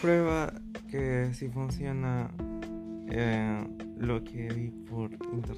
prueba que sí funciona eh, lo que vi por internet.